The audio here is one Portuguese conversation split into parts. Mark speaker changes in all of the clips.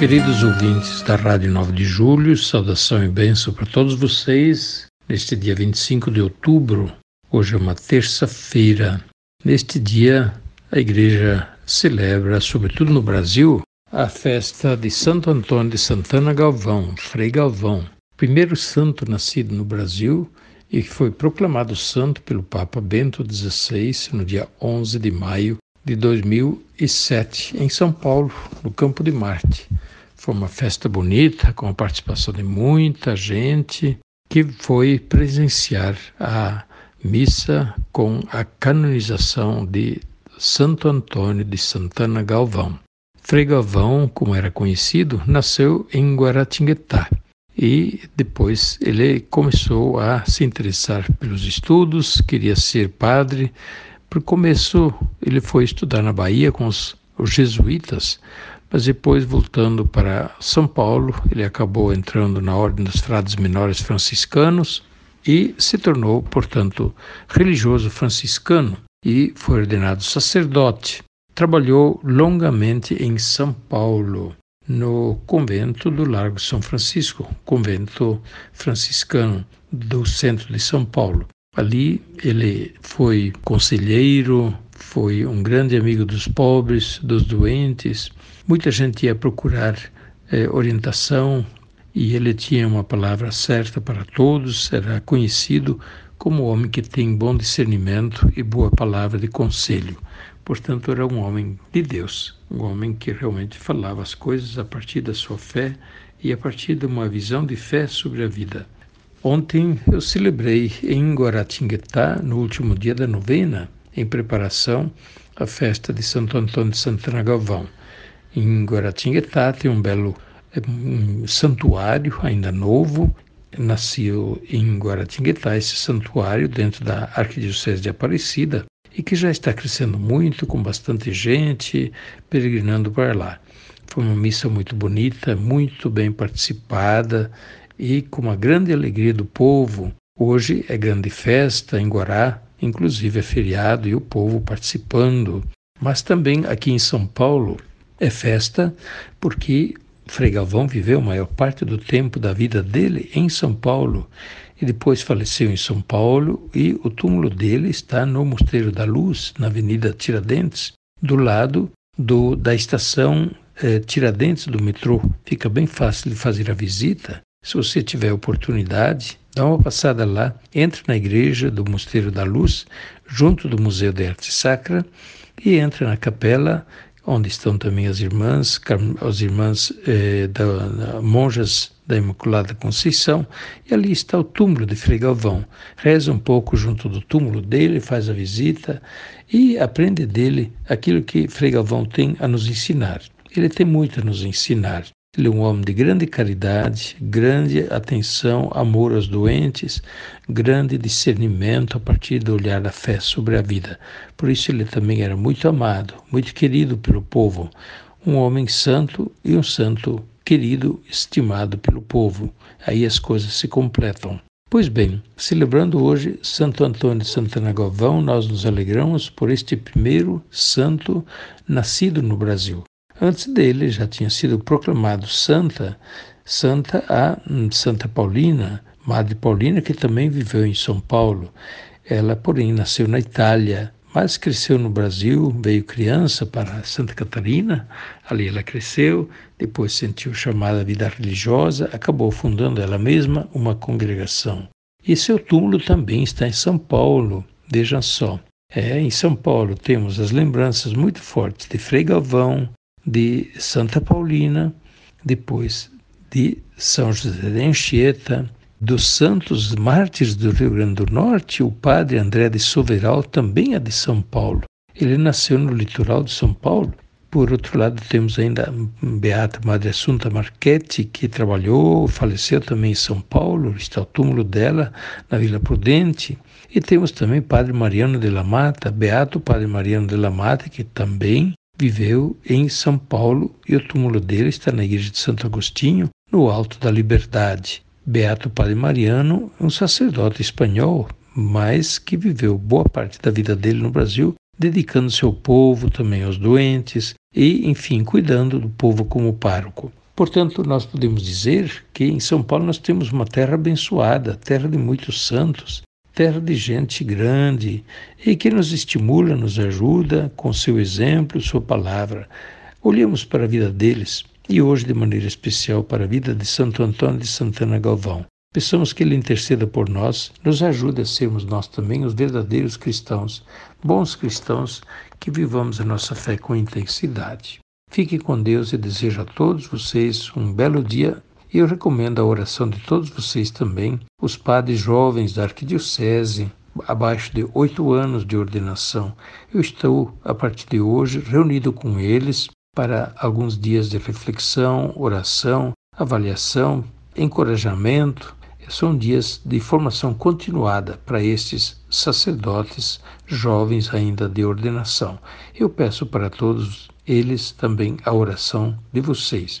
Speaker 1: Queridos ouvintes da Rádio 9 de Julho, saudação e bênção para todos vocês neste dia 25 de outubro. Hoje é uma terça-feira. Neste dia, a igreja celebra, sobretudo no Brasil, a festa de Santo Antônio de Santana Galvão, Frei Galvão, primeiro santo nascido no Brasil e que foi proclamado santo pelo Papa Bento XVI no dia 11 de maio de 2007, em São Paulo, no Campo de Marte. Foi uma festa bonita, com a participação de muita gente que foi presenciar a missa com a canonização de Santo Antônio de Santana Galvão. Frei Galvão, como era conhecido, nasceu em Guaratinguetá e depois ele começou a se interessar pelos estudos, queria ser padre. Por começo, ele foi estudar na Bahia com os, os jesuítas, mas depois, voltando para São Paulo, ele acabou entrando na Ordem dos Frades Menores Franciscanos e se tornou, portanto, religioso franciscano e foi ordenado sacerdote. Trabalhou longamente em São Paulo, no convento do Largo São Francisco, convento franciscano do centro de São Paulo. Ali ele foi conselheiro, foi um grande amigo dos pobres, dos doentes. Muita gente ia procurar eh, orientação e ele tinha uma palavra certa para todos, era conhecido como homem que tem bom discernimento e boa palavra de conselho. Portanto, era um homem de Deus, um homem que realmente falava as coisas a partir da sua fé e a partir de uma visão de fé sobre a vida. Ontem eu celebrei em Guaratinguetá, no último dia da novena, em preparação à festa de Santo Antônio de Santana Galvão. Em Guaratinguetá tem um belo um santuário, ainda novo, nasceu em Guaratinguetá, esse santuário dentro da Arquidiocese de Aparecida, e que já está crescendo muito, com bastante gente peregrinando para lá. Foi uma missa muito bonita, muito bem participada, e com uma grande alegria do povo. Hoje é grande festa em Guará, inclusive é feriado e o povo participando. Mas também aqui em São Paulo é festa porque Frei Galvão viveu a maior parte do tempo da vida dele em São Paulo e depois faleceu em São Paulo e o túmulo dele está no Mosteiro da Luz, na Avenida Tiradentes, do lado do, da estação eh, Tiradentes do metrô. Fica bem fácil de fazer a visita se você tiver oportunidade, dá uma passada lá, entre na igreja do Mosteiro da Luz, junto do Museu de Arte Sacra, e entra na capela, onde estão também as irmãs, as irmãs eh, da, da, monjas da Imaculada Conceição, e ali está o túmulo de Frei Galvão. Reza um pouco junto do túmulo dele, faz a visita e aprende dele aquilo que Frei Galvão tem a nos ensinar. Ele tem muito a nos ensinar. Ele é um homem de grande caridade, grande atenção, amor aos doentes, grande discernimento a partir do olhar da fé sobre a vida. Por isso ele também era muito amado, muito querido pelo povo, um homem santo e um santo querido, estimado pelo povo. Aí as coisas se completam. Pois bem, celebrando hoje Santo Antônio de Santana Galvão, nós nos alegramos por este primeiro santo nascido no Brasil. Antes dele já tinha sido proclamado santa, santa a Santa Paulina, Madre Paulina, que também viveu em São Paulo. Ela, porém, nasceu na Itália, mas cresceu no Brasil, veio criança para Santa Catarina, ali ela cresceu, depois sentiu chamada vida religiosa, acabou fundando ela mesma uma congregação. E seu túmulo também está em São Paulo, vejam só. É, em São Paulo temos as lembranças muito fortes de Frei Galvão, de Santa Paulina, depois de São José de Anchieta, dos santos mártires do Rio Grande do Norte, o padre André de Soveral também é de São Paulo. Ele nasceu no litoral de São Paulo por outro lado, temos ainda Beata Madre Assunta Marchetti, que trabalhou, faleceu também em São Paulo, está o túmulo dela na Vila Prudente. E temos também Padre Mariano de la Mata, Beato Padre Mariano de la Mata, que também viveu em São Paulo e o túmulo dele está na igreja de Santo Agostinho, no Alto da Liberdade. Beato Padre Mariano, um sacerdote espanhol, mas que viveu boa parte da vida dele no Brasil, dedicando-se ao povo, também aos doentes e, enfim, cuidando do povo como pároco. Portanto, nós podemos dizer que em São Paulo nós temos uma terra abençoada, terra de muitos santos, terra de gente grande e que nos estimula, nos ajuda com seu exemplo, sua palavra. Olhemos para a vida deles e hoje, de maneira especial, para a vida de Santo Antônio de Santana Galvão. Peçamos que Ele interceda por nós, nos ajude a sermos nós também os verdadeiros cristãos, bons cristãos, que vivamos a nossa fé com intensidade. Fique com Deus e desejo a todos vocês um belo dia e eu recomendo a oração de todos vocês também, os padres jovens da Arquidiocese, abaixo de oito anos de ordenação. Eu estou, a partir de hoje, reunido com eles para alguns dias de reflexão, oração, avaliação, encorajamento são dias de formação continuada para estes sacerdotes jovens ainda de ordenação. Eu peço para todos eles também a oração de vocês.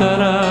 Speaker 2: ترى